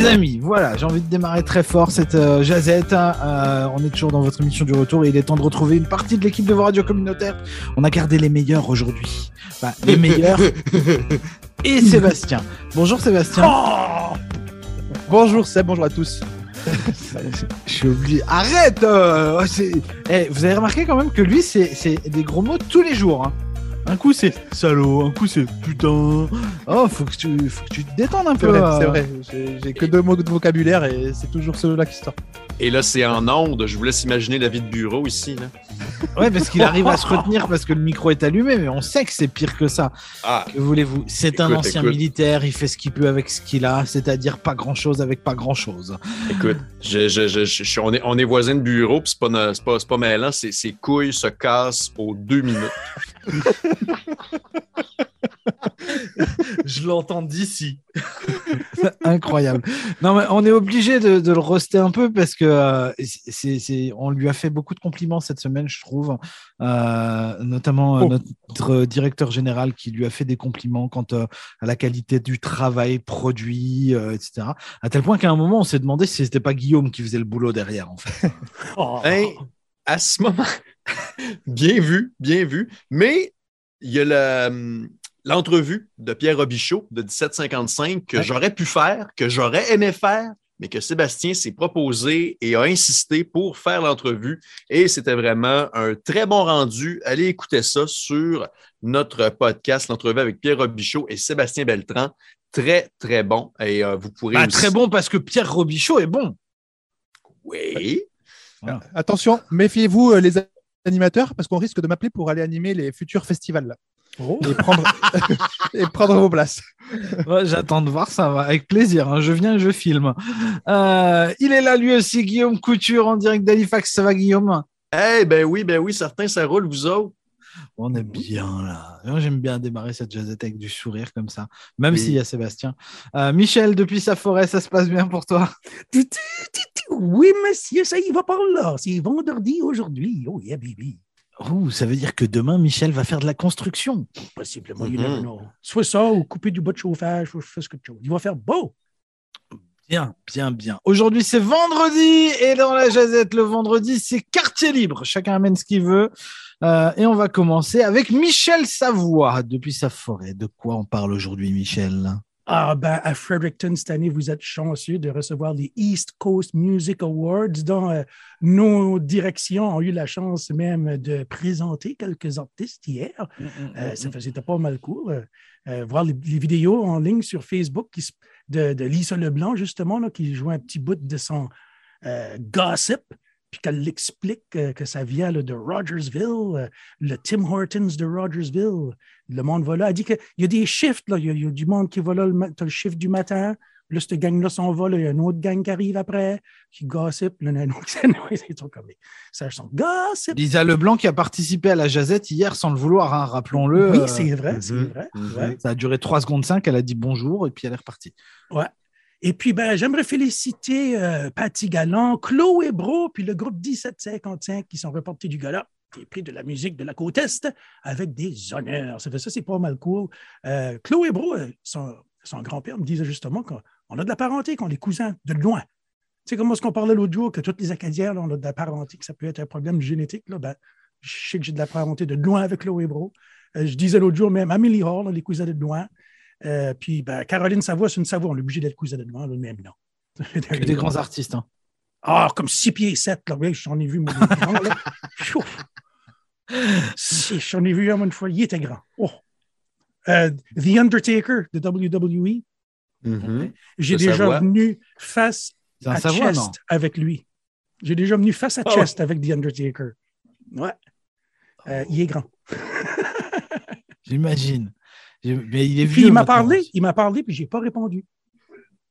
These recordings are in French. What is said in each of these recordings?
les amis, voilà, j'ai envie de démarrer très fort cette euh, jazette. hein. Euh, on est toujours dans votre émission du retour et il est temps de retrouver une partie de l'équipe de vos radios communautaires. On a gardé les meilleurs aujourd'hui. Enfin, les meilleurs et Sébastien. Bonjour Sébastien. Oh bonjour Seb, bonjour à tous. Je suis obligé. Arrête euh, c'est- Eh, Vous avez remarqué quand même que lui, c'est c'est des gros mots tous les jours. hein. Un coup c'est salaud, un coup c'est putain. Oh, faut que tu, faut que tu te détendes un peu. c'est vrai. J'ai j'ai que deux mots de vocabulaire et c'est toujours ceux-là qui sortent. Et là, c'est en onde. Je vous laisse imaginer la vie de bureau ici. Là. Ouais, parce qu'il arrive à se retenir parce que le micro est allumé, mais on sait que c'est pire que ça. Ah, Que voulez-vous? C'est un ancien écoute. militaire, il fait ce qu'il peut avec ce qu'il a, c'est-à-dire pas grand-chose avec pas grand-chose. écoute, je, je, je, je- je- on, est, on est voisins de bureau, puis c'est pas, pas, c'est pas mêlant. C'est, ses couilles se cassent aux deux minutes. Je l'entends d'ici. Incroyable. Non, mais on est obligé de, de le roster un peu parce que euh, c'est, c'est- on lui a fait beaucoup de compliments cette semaine, je trouve. Euh, notamment euh, Oh. notre directeur général qui lui a fait des compliments quant euh, à la qualité du travail produit, euh, etc. À tel point qu'à un moment, on s'est demandé si c'était pas Guillaume qui faisait le boulot derrière, en fait. Oh. À ce moment, bien vu, bien vu. Mais il y a la, hum, l'entrevue de Pierre Robichaud de 1755 que Ouais. j'aurais pu faire, que j'aurais aimé faire, mais que Sébastien s'est proposé et a insisté pour faire l'entrevue. Et c'était vraiment un très bon rendu. Allez écouter ça sur notre podcast, l'entrevue avec Pierre Robichaud et Sébastien Beltran. Très, très bon. Et euh, vous pourrez Bah, aussi- très bon parce que Pierre Robichaud est bon. Oui. Attention, méfiez-vous euh, les animateurs parce qu'on risque de m'appeler pour aller animer les futurs festivals là. Et prendre et prendre vos places. Ouais, J'attends de voir ça, va, avec plaisir. hein. Je viens, je filme. Euh, il est là lui aussi, Guillaume Couture en direct d'Halifax. Ça va, Guillaume? Eh ben oui, ben oui, certains, ça roule, vous autres. On est bien là. Moi, J'aime bien démarrer cette jazzette avec du sourire comme ça, même Oui. s'il y a Sébastien. Euh, Michel, depuis sa forêt, ça se passe bien pour toi? Oui, monsieur, ça y va par là. C'est vendredi aujourd'hui. Oh, yeah, baby. Ouh, Ça veut dire que demain, Michel va faire de la construction. Possiblement, you Mhm. never know. Soit ça ou couper du bas de chauffage, ou je fais ce que tu veux. Il va faire beau. Bien, bien, bien. Aujourd'hui, c'est vendredi et dans la jazette, le vendredi, c'est quartier libre. Chacun amène ce qu'il veut. Euh, et on va commencer avec Michel Savoie depuis sa forêt. De quoi on parle aujourd'hui, Michel? Ah, ben, à Fredericton, cette année, vous êtes chanceux de recevoir les East Coast Music Awards, dont euh, nos directions ont eu la chance même de présenter quelques artistes hier. Euh, ça faisait pas mal cool. Euh, voir les, les vidéos en ligne sur Facebook qui de, de Lisa Leblanc, justement, là, qui joue un petit bout de son gossip, puis qu'elle l'explique euh, que ça vient là, de Rogersville, euh, le Tim Hortons de Rogersville. Le monde va là. Elle dit qu'il y a des shifts, là. Il, y a, il y a du monde qui va là. Tu as le shift du matin. Là, cette gang-là s'en va. là. Il y a une autre gang qui arrive après, qui gossip. Là, qui c'est tout comme ça. Ça son gossip. Lisa Leblanc qui a participé à la jazette hier sans le vouloir, hein, rappelons-le. Oui, Euh, c'est vrai, c'est mhm, vrai. mhm. ouais. Ça a duré 3 secondes 5, elle a dit bonjour et puis elle est repartie. Ouais. Et puis, ben, j'aimerais féliciter euh, Patty Galland, Chloé Bro, puis le groupe 1755 qui sont reportés du gala, qui est pris de la musique de la côte Est avec des honneurs. Ça fait ça, c'est pas mal cool. Euh, Chloé Bro, euh, son, grand-père me disait justement qu'on on a de la parenté, qu'on est cousins de loin. Tu sais, comment est-ce qu'on parlait l'autre jour, que tous les Acadiens, là, on a de la parenté, que ça peut être un problème génétique. Là, ben, je sais que j'ai de la parenté de loin avec Chloé Bro. Je disais l'autre jour même Amélie Hall, on est cousins de loin. Euh, puis ben, Caroline Savoie, c'est une Savoie, on est obligé d'être cousin de le même nom. Que des grands artistes. hein. Ah, comme 6 pieds 7, là. Oui, j'en ai vu, moi. Si, J'en ai vu un une fois, il était grand. Oh. Euh, The Undertaker de WWE, Mhm. j'ai De déjà venu face à Savoie, chest non? avec lui. J'ai déjà venu face à Ah chest avec The Undertaker. Ouais. Euh, il est grand. J'imagine. Mais il est vieux. il m'a parlé, il m'a parlé, puis j'ai pas répondu.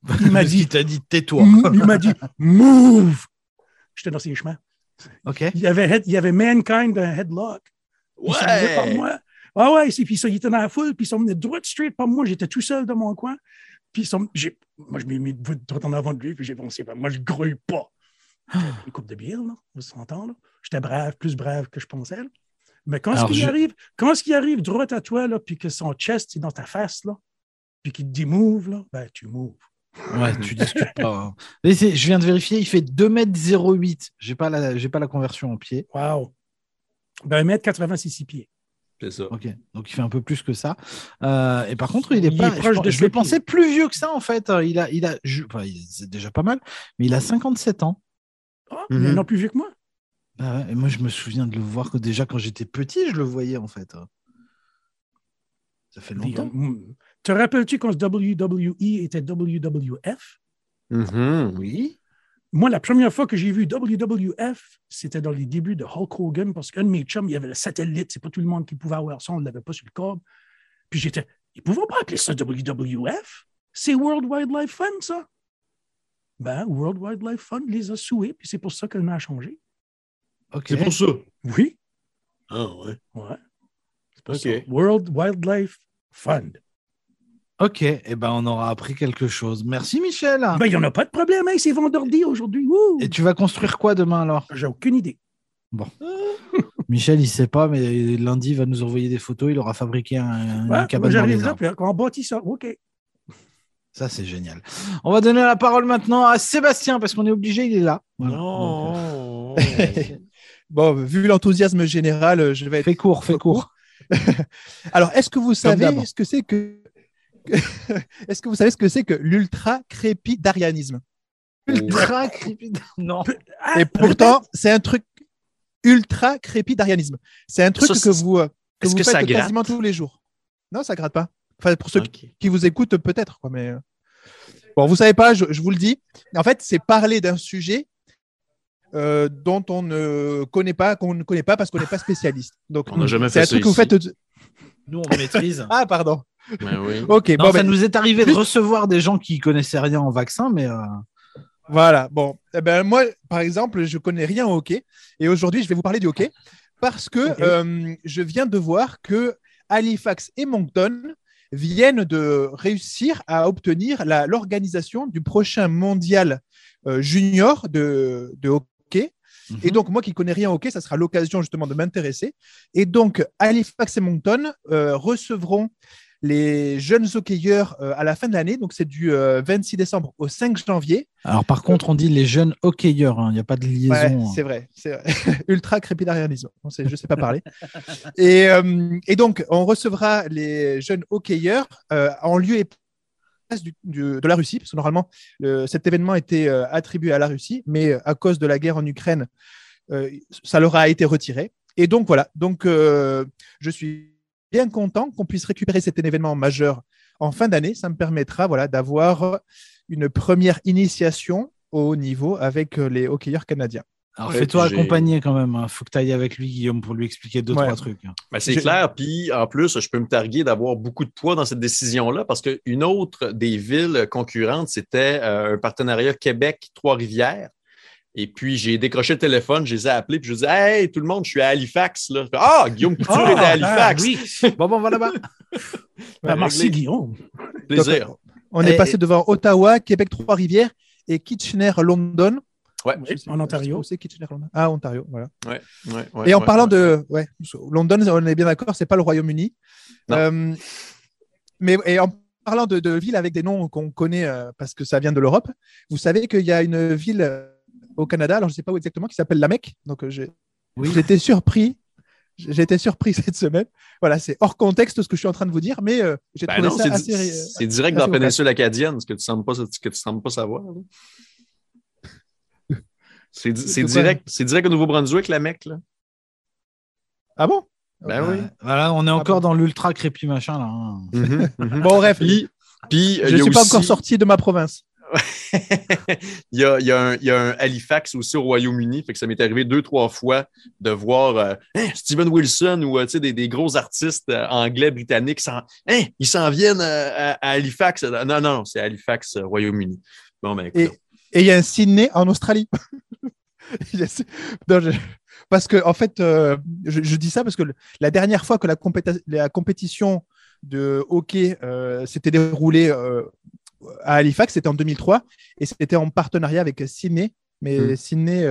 Il m'a dit, t'a dit tais-toi. Il m'a dit, move. J'étais dans ses chemins. Ok. Il y avait, head- il y avait Mankind un headlock. Il par Ouais! moi. Ah ouais, c'est- puis ça, il était dans la foule, puis ils sont venus droit straight par moi. J'étais tout seul dans mon coin. Puis ils sont- j'ai- moi, je m'ai mis droit en avant de lui, puis j'ai pensé, ben, moi, je grouille pas. Une coupe de bière, là, on s'entend, là. J'étais brave, plus brave que je pensais, là. Mais quand est-ce Alors, qu'il je- arrive, quand est-ce qu'il arrive droit à toi, là, puis que son chest est dans ta face, là, puis qu'il te dit move, là, ben, tu moves. Ouais, tu discutes pas. hein. Mais c'est- je viens de vérifier, il fait 2m08. J'ai pas la, j'ai pas la conversion en pied. Wow. Ben, 1m86 6 pieds. C'est ça. Ok, donc il fait un peu plus que ça. Euh, et par contre, il est Il pas. est proche je, de je le pensais plus vieux que ça en fait. Il a, il a, je- enfin, il- c'est déjà pas mal, mais il a 57 ans. Ah, Mhm. Il est non plus vieux que moi. Ah ouais, et moi, je me souviens de le voir que déjà quand j'étais petit, je le voyais en fait. Ça fait longtemps. Mm. Te rappelles-tu quand WWE était WWF? Mhm. Oui. Moi, la première fois que j'ai vu WWF, c'était dans les débuts de Hulk Hogan, parce qu'un de mes chums, il y avait le satellite. C'est pas tout le monde qui pouvait avoir ça, on ne l'avait pas sur le câble. Puis j'étais, ils ne pouvaient pas appeler ça WWF. C'est World Wildlife Fund, ça? Ben, World Wildlife Fund les a soués, puis c'est pour ça que le nom a changé. C'est pour ça. Oui, Ah ouais. ouais. C'est pour OK. ça. World Wildlife Fund. Ok. Et ben, on aura appris quelque chose. Merci Michel. Ben, il n'y en a pas de problème, hein, c'est vendredi aujourd'hui. Et tu vas construire quoi demain alors? J'ai aucune idée. Michel, il sait pas, mais lundi, il va nous envoyer des photos. Il aura fabriqué un, Ouais, cabane dans les j'arrive là, arbres. puis on bâtit ça. OK. Ça, c'est génial. On va donner la parole maintenant à Sébastien parce qu'on est obligé, il est là. Voilà. Donc, Non. Bon, vu l'enthousiasme général, je vais être. fais court, fais court. Alors, est-ce que vous savez ce que c'est que Est-ce que vous savez ce que c'est que l'ultra crépidarianisme Ultra creepy. Non. Et pourtant, c'est un truc ultra crépidarianisme. C'est un truc que vous, euh, que vous que ça faites gratte? quasiment tous les jours. Non, ça gratte pas. Enfin, pour ceux qui vous écoutent, peut-être. quoi, Mais euh, bon, vous savez pas, je, je vous le dis. En fait, c'est parler d'un sujet euh, dont on ne connaît pas, qu'on ne connaît pas parce qu'on n'est pas spécialiste. Donc, On n'a jamais c'est fait un ça truc que vous faites. Nous, on maîtrise. Ah, pardon. Ben oui. Ok, Non, bon, ça ben, nous est arrivé de recevoir des gens qui connaissaient rien en vaccin, mais euh, Voilà, bon. Eh ben, moi, par exemple, je connais rien au hockey. Et aujourd'hui, je vais vous parler du hockey parce que euh, je viens de voir que Halifax et Moncton viennent de réussir à obtenir l'organisation du prochain mondial euh, junior de, de Mhm. Et donc, moi qui connais rien au hockey, ça sera l'occasion justement de m'intéresser. Et donc, Halifax et Moncton euh, recevront les jeunes hockeyeurs euh, à la fin de l'année. Donc, c'est du euh, 26 décembre au 5 janvier. alors par contre, on dit les jeunes hockeyeurs. hein. Il n'y a pas de liaison. Ouais, hein. c'est vrai. C'est vrai. Ultra crépidarianisme. Je ne sais pas parler. et, euh, et donc, on recevra les jeunes hockeyeurs euh, en lieu et de la Russie, parce que normalement, le- cet événement était euh, attribué à la Russie, mais euh, à cause de la guerre en Ukraine, euh, ça leur a été retiré. Et donc, voilà. Donc, je suis bien content qu'on puisse récupérer cet événement majeur en fin d'année. Ça me permettra voilà, d'avoir une première initiation au niveau avec les hockeyeurs canadiens. Alors Ouais, fais-toi accompagner quand même. hein. Faut que tu ailles avec lui, Guillaume, pour lui expliquer deux, Ouais. trois trucs. hein. Ben, c'est clair. Puis en plus, je peux me targuer d'avoir beaucoup de poids dans cette décision-là parce qu'une autre des villes concurrentes, c'était euh, un partenariat Québec-Trois-Rivières. Et puis, j'ai décroché le téléphone, je les ai appelés, puis je dis Hey, tout le monde, je suis à Halifax. Là. Ah, Guillaume Couture est à Ah, Halifax. oui. Bon, bon, on va là-bas. Ben, merci. Guillaume. Plaisir. Donc, on Et- est passé devant Ottawa, Québec, Trois-Rivières et Kitchener-London. Ouais. Sais- en Ontario. c'est. Ah, Ontario, voilà. Ouais, ouais, et en ouais, parlant ouais. de. Ouais, London, on est bien d'accord, c'est pas le Royaume-Uni. Euh, mais et en parlant de, de villes avec des noms qu'on connaît euh, parce que ça vient de l'Europe, vous savez qu'il y a une ville euh, au Canada, alors je sais pas où exactement, qui s'appelle La Mecque. Donc euh, j'ai Oui. J'étais surpris. J'ai été surpris cette semaine. Voilà, c'est hors contexte ce que je suis en train de vous dire, mais euh, j'ai Ben trouvé non, ça c'est, assez. euh, c'est direct dans la péninsule acadienne, ce que tu ne sembles pas, ce que tu sembles pas savoir. là. C'est, direct, c'est direct au Nouveau-Brunswick, la mec. Là. Ah bon? Ben oui. Ouais. Voilà, on est encore bon. dans l'ultra crépi machin là. hein. Mhm, mhm. Bon, bref, Puis, puis, euh, je ne suis pas aussi- encore sorti de ma province. il, y a, il y a un, il y a un Halifax aussi au Royaume-Uni. Fait que ça m'est arrivé deux, trois fois de voir euh, Hein, Steven Wilson ou euh, tu sais, des, des gros artistes euh, anglais, britanniques. s'en- Hein, ils s'en viennent euh, à, à Halifax. Non, non, c'est Halifax, euh, Royaume-Uni. Bon, ben. Et et il y a un Sydney en Australie. Non, je- Parce que, en fait, euh, je, je dis ça parce que le- la dernière fois que la, compétition de hockey euh, s'était déroulée euh, à Halifax, c'était en 2003 et c'était en partenariat avec Sydney, mais Hmm. Sydney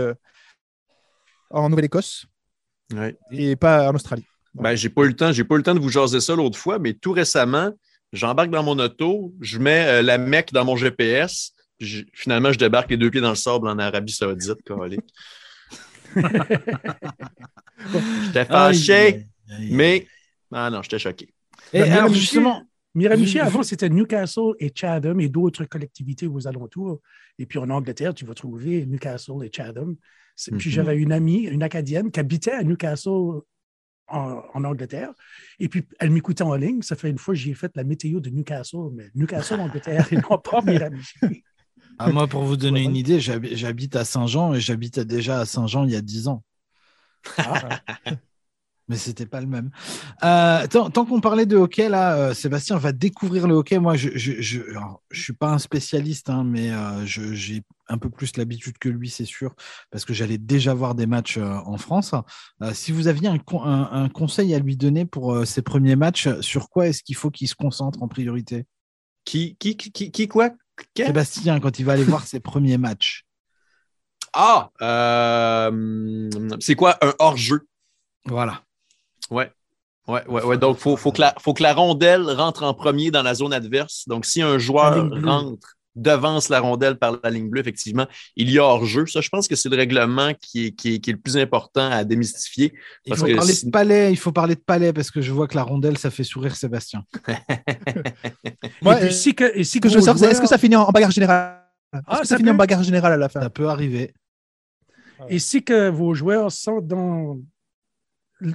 en Nouvelle-Écosse Ouais. et pas en Australie. Ben, j'ai pas eu le temps, j'ai pas eu le temps de vous jaser ça l'autre fois, mais tout récemment, j'embarque dans mon auto, je mets la Mecque dans mon GPS, je- finalement, je débarque les deux pieds dans le sable en Arabie Saoudite, colique. J'étais fâché, Aïe, aïe. mais. Ah non, j'étais choqué. Et alors, Miramichi- justement, Miramichi, avant, c'était Newcastle et Chatham et d'autres collectivités aux alentours. Et puis en Angleterre, tu vas trouver Newcastle et Chatham. Puis Mhm. j'avais une amie, une Acadienne, qui habitait à Newcastle en, en Angleterre. Et puis elle m'écoutait en ligne. Ça fait une fois que j'ai fait la météo de Newcastle, mais Newcastle, Angleterre, et non pas Miramichi. ah, moi, pour vous donner Ouais. une idée, j'habi- j'habite à Saint-Jean et j'habitais déjà à Saint-Jean il y a 10 ans. Ah, Mais c'était pas le même. Euh, tant tant qu'on parlait de hockey, là, euh, Sébastien va découvrir le hockey. Moi, je je, je, alors, je suis pas un spécialiste, hein, mais euh, j'ai un peu plus l'habitude que lui, c'est sûr, parce que j'allais déjà voir des matchs euh, en France. Euh, si vous aviez un, un, un conseil à lui donner pour euh, ses premiers matchs, sur quoi est-ce qu'il faut qu'il se concentre en priorité? Qui, qui, qui, qui quoi? Sébastien, quand il va aller voir ses premiers matchs. Ah! euh, c'est quoi un hors-jeu? Voilà. Ouais. Ouais, ouais, ouais. Donc, il faut, faut, que la, faut que la rondelle rentre en premier dans la zone adverse. Donc, si un joueur rentre, devance la rondelle par la ligne bleue, effectivement, il y a hors-jeu. Ça, je pense que c'est le règlement qui est, qui, est, qui est le plus important à démystifier. Il Parce faut que parler si- de palais. Il faut parler de palais parce que je vois que la rondelle, ça fait sourire Sébastien. Moi, et puis, euh, si que, et si Ce que je est-ce que ça finit en, en bagarre générale? Est-ce Ah, que ça ça finit en bagarre générale à la fin? Ça peut arriver. Et si que vos joueurs sont dans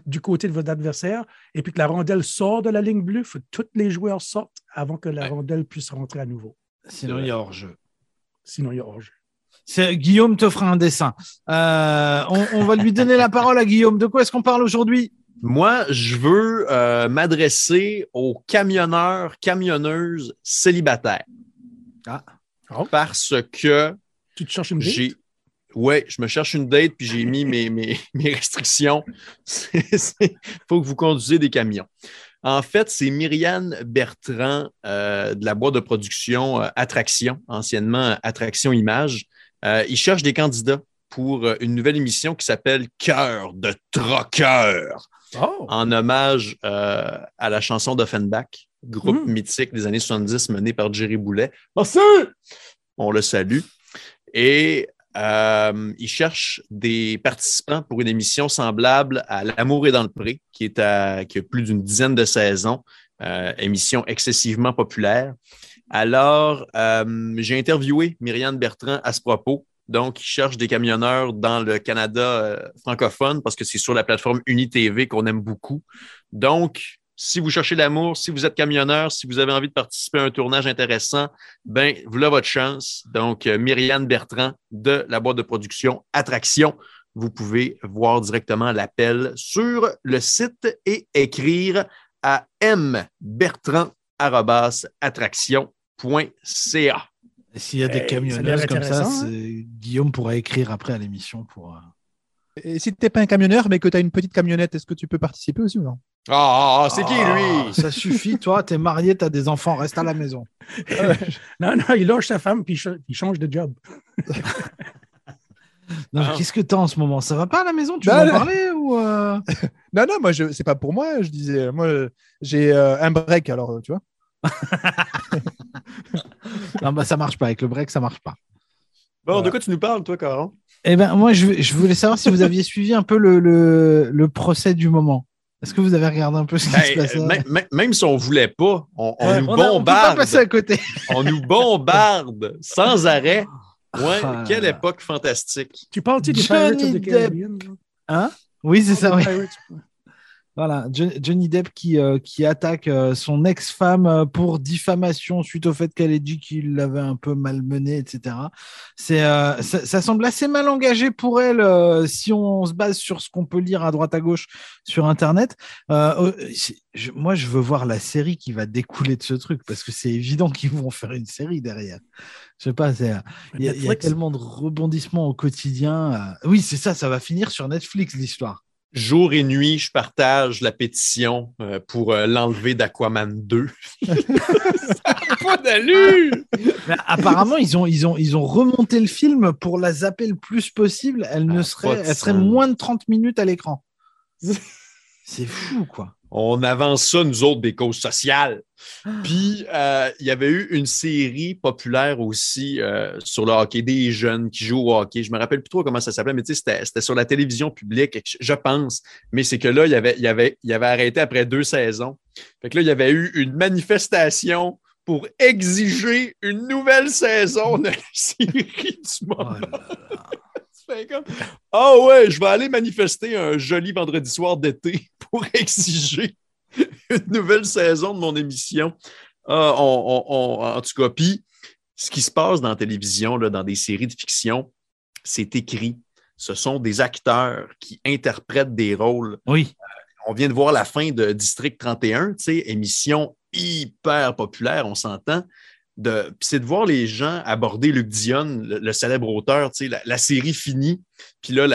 du côté de votre adversaire et puis que la rondelle sort de la ligne bleue, il faut que tous les joueurs sortent avant que la Ouais. rondelle puisse rentrer à nouveau. Sinon, il y a hors-jeu. Sinon, il y a hors-jeu. C'est- Guillaume te fera un dessin. Euh, on, on va lui donner la parole à Guillaume. De quoi est-ce qu'on parle aujourd'hui? Moi, je veux euh, m'adresser aux camionneurs, camionneuses célibataires. Ah. Oh. Parce que Tu te cherches une date? j'ai. Ouais, je me cherche une date puis j'ai mis mes, mes, mes restrictions. Il faut que vous conduisez des camions. En fait, c'est Myriane Bertrand euh, de la boîte de production euh, Attraction, anciennement Attraction Image. Euh, il cherche des candidats pour euh, une nouvelle émission qui s'appelle Cœur de troqueur Oh! en hommage à la chanson d'Offenbach, groupe Mm. mythique des années 70 mené par Jerry Boulet. Merci! On le salue. Et euh, il cherche des participants pour une émission semblable à L'amour est dans le pré, qui, est à, qui a plus d'une dizaine de saisons, euh, émission excessivement populaire. Alors, euh, j'ai interviewé Myriane Bertrand à ce propos. Donc, il cherche des camionneurs dans le Canada euh, francophone parce que c'est sur la plateforme UniTV qu'on aime beaucoup. Donc, si vous cherchez l'amour, si vous êtes camionneur, si vous avez envie de participer à un tournage intéressant, ben, voilà votre chance. Donc, euh, Myriane Bertrand de la boîte de production Attraction. Vous pouvez voir directement l'appel sur le site et écrire à mbertrand.attraction.ca. S'il y a des l'air comme ça, hein? Guillaume pourra écrire après à l'émission pour. Et si tu n'es pas un camionneur, mais que tu as une petite camionnette, est-ce que tu peux participer aussi ou non? Ah, ah, c'est qui Ah, lui? Ça suffit, toi, t'es marié, t'as des enfants, reste à la maison. Non, non, il lâche sa femme puis il ch- il change de job. Non, Ah. Qu'est-ce que t'as en ce moment? Ça va pas à la maison? Tu Non, veux en parler ou euh, Non, non, moi, je, c'est pas pour moi. Je disais, moi, j'ai euh, un break, alors, euh, tu vois. Non, bah ça marche pas. Avec le break, ça marche pas. Bon, de Voilà. quoi tu nous parles, toi, Caron? Eh ben, moi, je, je voulais savoir si vous aviez suivi un peu le, le, le procès du moment. Est-ce que vous avez regardé un peu ce qui se Hey, passait même, même- même si on voulait pas, on, on Ouais, nous on a- on peut pas bombarde. passer à côté. on nous bombarde sans arrêt. Ouais, Ah. quelle époque fantastique. Tu parles-tu des Johnny Pirates of the Depp. Caribbean? là? Hein? Oui, c'est ça. Oui. Voilà, Jo- Johnny Depp qui, euh, qui attaque euh, son ex-femme euh, pour diffamation suite au fait qu'elle ait dit qu'il l'avait un peu malmenée, etc. C'est, euh, ça, ça semble assez mal engagé pour elle si on se base sur ce qu'on peut lire à droite à gauche sur Internet. Je- moi, je veux voir la série qui va découler de ce truc parce que c'est évident qu'ils vont faire une série derrière. Je sais pas, il y, a- y tellement de rebondissements au quotidien. Oui, c'est ça, ça va finir sur Netflix l'histoire. Jour et nuit, je partage la pétition euh, pour euh, l'enlever d'Aquaman 2. ça n'a pas d'allure! Mais apparemment, ils ont, ils, ont, ils ont remonté le film pour la zapper le plus possible. Elle ne Ah, serait, elle serait moins de 30 minutes à l'écran. C'est fou, quoi. On avance ça, nous autres, des causes sociales. Puis, euh, il y avait eu une série populaire aussi euh, sur le hockey, des jeunes qui jouent au hockey. Je me rappelle plus trop comment ça s'appelait, mais tu sais, c'était- sur la télévision publique, je pense. Mais c'est que là, il avait, il, avait, il avait arrêté après deux saisons. Fait que là, il y avait eu une manifestation pour exiger une nouvelle saison de la série du Oh moment. là là. Comme, Ah ouais, je vais aller manifester un joli vendredi soir d'été pour exiger une nouvelle saison de mon émission. Ah, on- on- on- en tout cas, puis ce qui se passe dans la télévision, là, dans des séries de fiction, c'est écrit. Ce sont des acteurs qui interprètent des rôles. Oui. On vient de voir la fin de District 31, tu sais, émission hyper populaire, on s'entend. C'est de voir les gens aborder Luc Dionne, le, célèbre auteur, la, la série finie, puis là,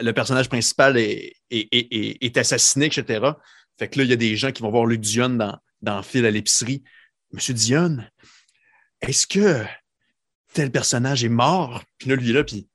le personnage principal est, est- est- est- est assassiné, etc. Fait que là, il y a des gens qui vont voir Luc Dionne dans, dans fil à l'épicerie. Monsieur Dionne, est-ce que tel personnage est mort? Puis là, lui, est là, puis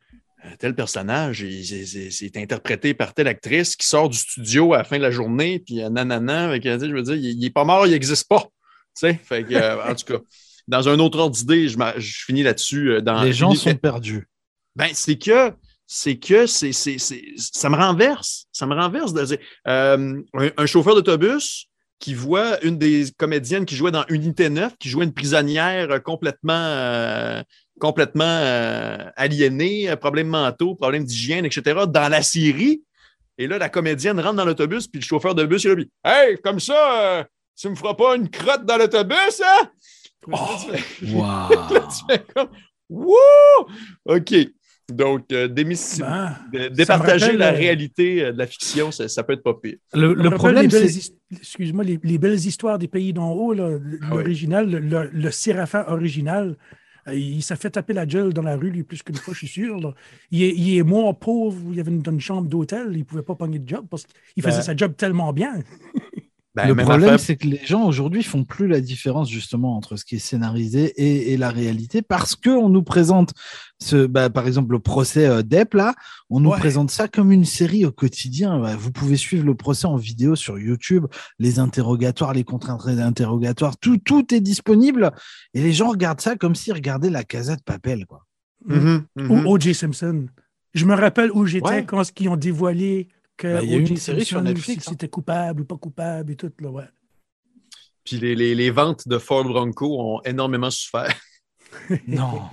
euh, tel personnage, c'est interprété par telle actrice qui sort du studio à la fin de la journée, puis nanana, avec, je veux dire, il, il est pas mort, il n'existe pas. Tu sais, fait que, euh, en tout cas, dans un autre ordre d'idée, je, finis là-dessus. euh, dans Les gens sont perdus. ben, c'est que c'est que c'est, c'est, c'est- ça me renverse. Ça me renverse de euh, un, un chauffeur d'autobus qui voit une des comédiennes qui jouait dans Unité 9, qui jouait une prisonnière complètement, euh, complètement euh, aliénée, problèmes mentaux, problèmes d'hygiène, etc., dans la série. Et là, la comédienne rentre dans l'autobus, puis le chauffeur d'autobus, il est là, puis Hey, comme ça, tu me feras pas une crotte dans l'autobus, hein? Oh, Waouh. Là, tu fais comme Wouh! OK. Donc, euh, Ben, départager la euh, réalité euh, de la fiction, ça, ça peut être pas pire. Le, problème, c'est. his- Excuse-moi, les, les belles histoires des pays d'en haut, Ah oui. l'original, le, Séraphin original, euh, il s'est fait taper la gueule dans la rue, lui, plus qu'une fois, je suis sûr. là. Il, est, il est mort pauvre, il y avait une, une chambre d'hôtel, il ne pouvait pas pogner de job parce qu'il faisait Ben, sa job tellement bien. Ben, le problème, c'est que les gens aujourd'hui font plus la différence justement entre ce qui est scénarisé et, et la réalité parce que on nous présente ce, bah, par exemple, le procès euh, d'Epp là, on nous Ouais. présente ça comme une série au quotidien. Bah, vous pouvez suivre le procès en vidéo sur YouTube, les interrogatoires, les contraintes interrogatoires, tout, tout est disponible et les gens regardent ça comme s'ils regardaient la Casa de Papel quoi. Mhm, mhm. Ou O.J. Simpson. Je me rappelle où j'étais Ouais. quand ils ont dévoilé que Ben, il y a eu une série sur Netflix, si hein. c'était coupable ou pas coupable et tout. Là, ouais. Puis les, les- les ventes de Ford Bronco ont énormément souffert. Non.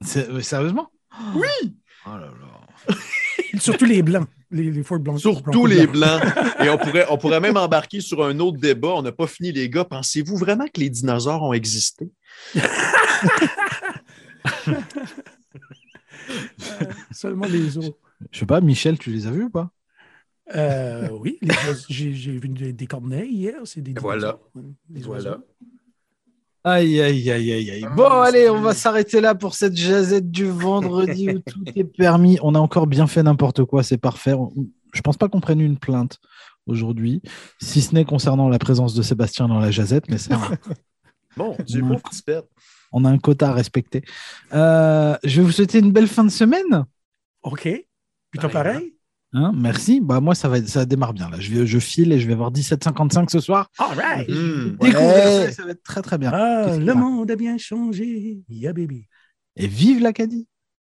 C'est- euh, Sérieusement? Oui! Oh là là. Surtout les blancs, les, les Ford Blancs. Surtout les blancs. Et on pourrait, on pourrait même embarquer sur un autre débat. On n'a pas fini, les gars. Pensez-vous vraiment que les dinosaures ont existé? Seulement les os. Je sais pas, Michel, tu les as vus ou pas? Euh, oui, j'ai j'ai vu des, des corneilles hier, c'est des Voilà. Des Voilà. Aïe, aïe, aïe, aïe, aïe. Ah, Bon, allez, c'est- on va s'arrêter là pour cette jazette du vendredi où tout est permis. On a encore bien fait n'importe quoi, c'est parfait. Je pense pas qu'on prenne une plainte aujourd'hui, si ce n'est concernant la présence de Sébastien dans la jazette, mais ça, Bon, pauvre petit pet. on a un quota à respecter. Euh, je vais vous souhaiter une belle fin de semaine. OK. Plutôt Pareil, pareil. Hein, merci. Bah, moi, ça, va, ça démarre bien. Là. Je, vais, je file et je vais avoir 17,55 ce soir. All right. Ouais. ça, ça va être très très bien. Ah, le monde a bien changé. Yeah, baby. Et vive l'Acadie